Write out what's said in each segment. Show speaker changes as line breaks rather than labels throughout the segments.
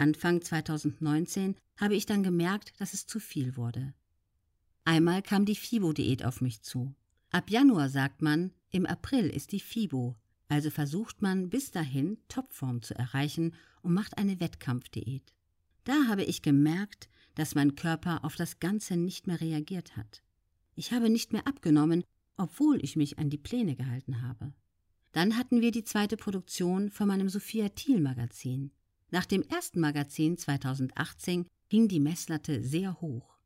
Anfang 2019 habe ich dann gemerkt, dass es zu viel wurde. Einmal kam die FIBO-Diät auf mich zu. Ab Januar sagt man, im April ist die FIBO, also versucht man bis dahin Topform zu erreichen und macht eine Wettkampfdiät. Da habe ich gemerkt, dass mein Körper auf das Ganze nicht mehr reagiert hat. Ich habe nicht mehr abgenommen, obwohl ich mich an die Pläne gehalten habe. Dann hatten wir die zweite Produktion von meinem Sophia Thiel Magazin. Nach dem ersten Magazin 2018 ging die Messlatte sehr hoch.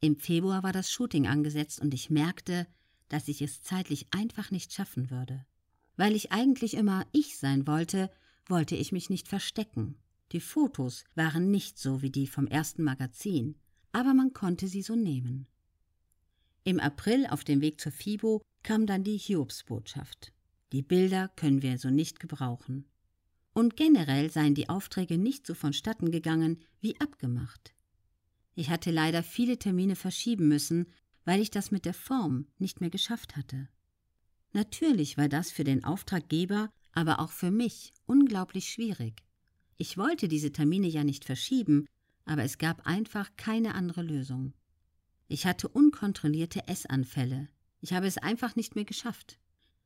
Im Februar war das Shooting angesetzt und ich merkte, dass ich es zeitlich einfach nicht schaffen würde. Weil ich eigentlich immer ich sein wollte, wollte ich mich nicht verstecken. Die Fotos waren nicht so wie die vom ersten Magazin, aber man konnte sie so nehmen. Im April auf dem Weg zur FIBO kam dann die Hiobsbotschaft. Die Bilder können wir so nicht gebrauchen. Und generell seien die Aufträge nicht so vonstatten gegangen wie abgemacht. Ich hatte leider viele Termine verschieben müssen, weil ich das mit der Form nicht mehr geschafft hatte. Natürlich war das für den Auftraggeber, aber auch für mich unglaublich schwierig. Ich wollte diese Termine ja nicht verschieben, aber es gab einfach keine andere Lösung. Ich hatte unkontrollierte Essanfälle. Ich habe es einfach nicht mehr geschafft.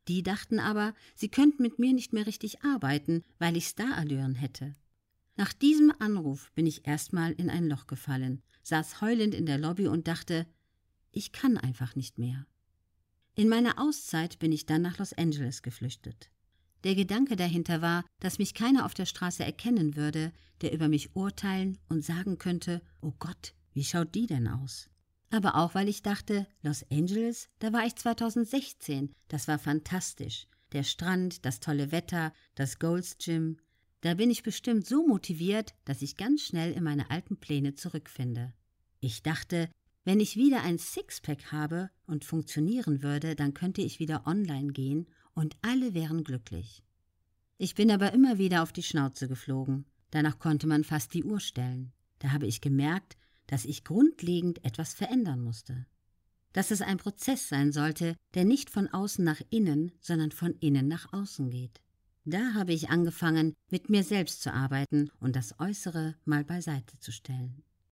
Die dachten aber, sie könnten mit mir nicht mehr richtig arbeiten, weil ich Starallüren hätte. Nach diesem Anruf bin ich erstmal in ein Loch gefallen, saß heulend in der Lobby und dachte, ich kann einfach nicht mehr. In meiner Auszeit bin ich dann nach Los Angeles geflüchtet. Der Gedanke dahinter war, dass mich keiner auf der Straße erkennen würde, der über mich urteilen und sagen könnte, oh Gott, wie schaut die denn aus? Aber auch weil ich dachte, Los Angeles, da war ich 2016, das war fantastisch. Der Strand, das tolle Wetter, das Golds Gym. Da bin ich bestimmt so motiviert, dass ich ganz schnell in meine alten Pläne zurückfinde. Ich dachte, wenn ich wieder ein Sixpack habe und funktionieren würde, dann könnte ich wieder online gehen und alle wären glücklich. Ich bin aber immer wieder auf die Schnauze geflogen. Danach konnte man fast die Uhr stellen. Da habe ich gemerkt, dass ich grundlegend etwas verändern musste. Dass es ein Prozess sein sollte, der nicht von außen nach innen, sondern von innen nach außen geht. Da habe ich angefangen, mit mir selbst zu arbeiten und das Äußere mal beiseite zu stellen.